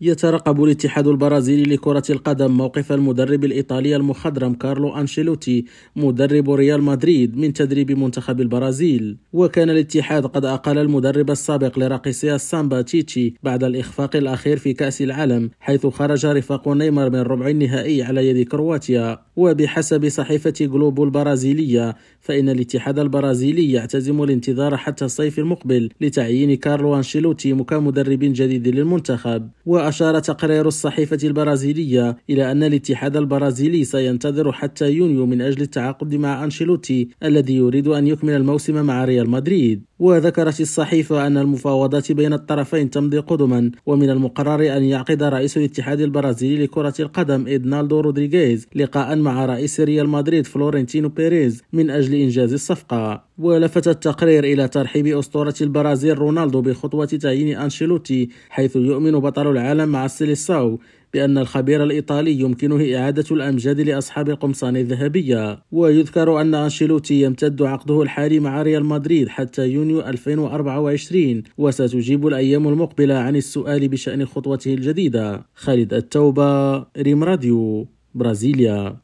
يترقب الاتحاد البرازيلي لكرة القدم موقف المدرب الإيطالي المخضرم كارلو أنشيلوتي مدرب ريال مدريد من تدريب منتخب البرازيل. وكان الاتحاد قد أقال المدرب السابق لراقصي السامبا تيتشي بعد الإخفاق الأخير في كأس العالم حيث خرج رفاق نيمار من ربع النهائي على يد كرواتيا. وبحسب صحيفة جلوبو البرازيلية فإن الاتحاد البرازيلي يعتزم الانتظار حتى الصيف المقبل لتعيين كارلو أنشيلوتي كمدرب جديد للمنتخب. وأشار تقرير الصحيفة البرازيلية إلى أن الاتحاد البرازيلي سينتظر حتى يونيو من أجل التعاقد مع أنشيلوتي الذي يريد أن يكمل الموسم مع ريال مدريد. وذكرت الصحيفة أن المفاوضات بين الطرفين تمضي قدما ومن المقرر أن يعقد رئيس الاتحاد البرازيلي لكرة القدم إدنالدو رودريغيز لقاء مع رئيس ريال مدريد فلورنتينو بيريز من أجل إنجاز الصفقة ولفت التقرير إلى ترحيب أسطورة البرازيل رونالدو بخطوة تعيين أنشيلوتي حيث يؤمن بطل العالم مع السيليساو بأن الخبير الإيطالي يمكنه إعادة الأمجاد لأصحاب القمصان الذهبية. ويذكر أن أنشيلوتي يمتد عقده الحالي مع ريال مدريد حتى يونيو 2024 وستجيب الأيام المقبلة عن السؤال بشأن خطوته الجديدة. خالد التوبة ريم راديو برازيليا.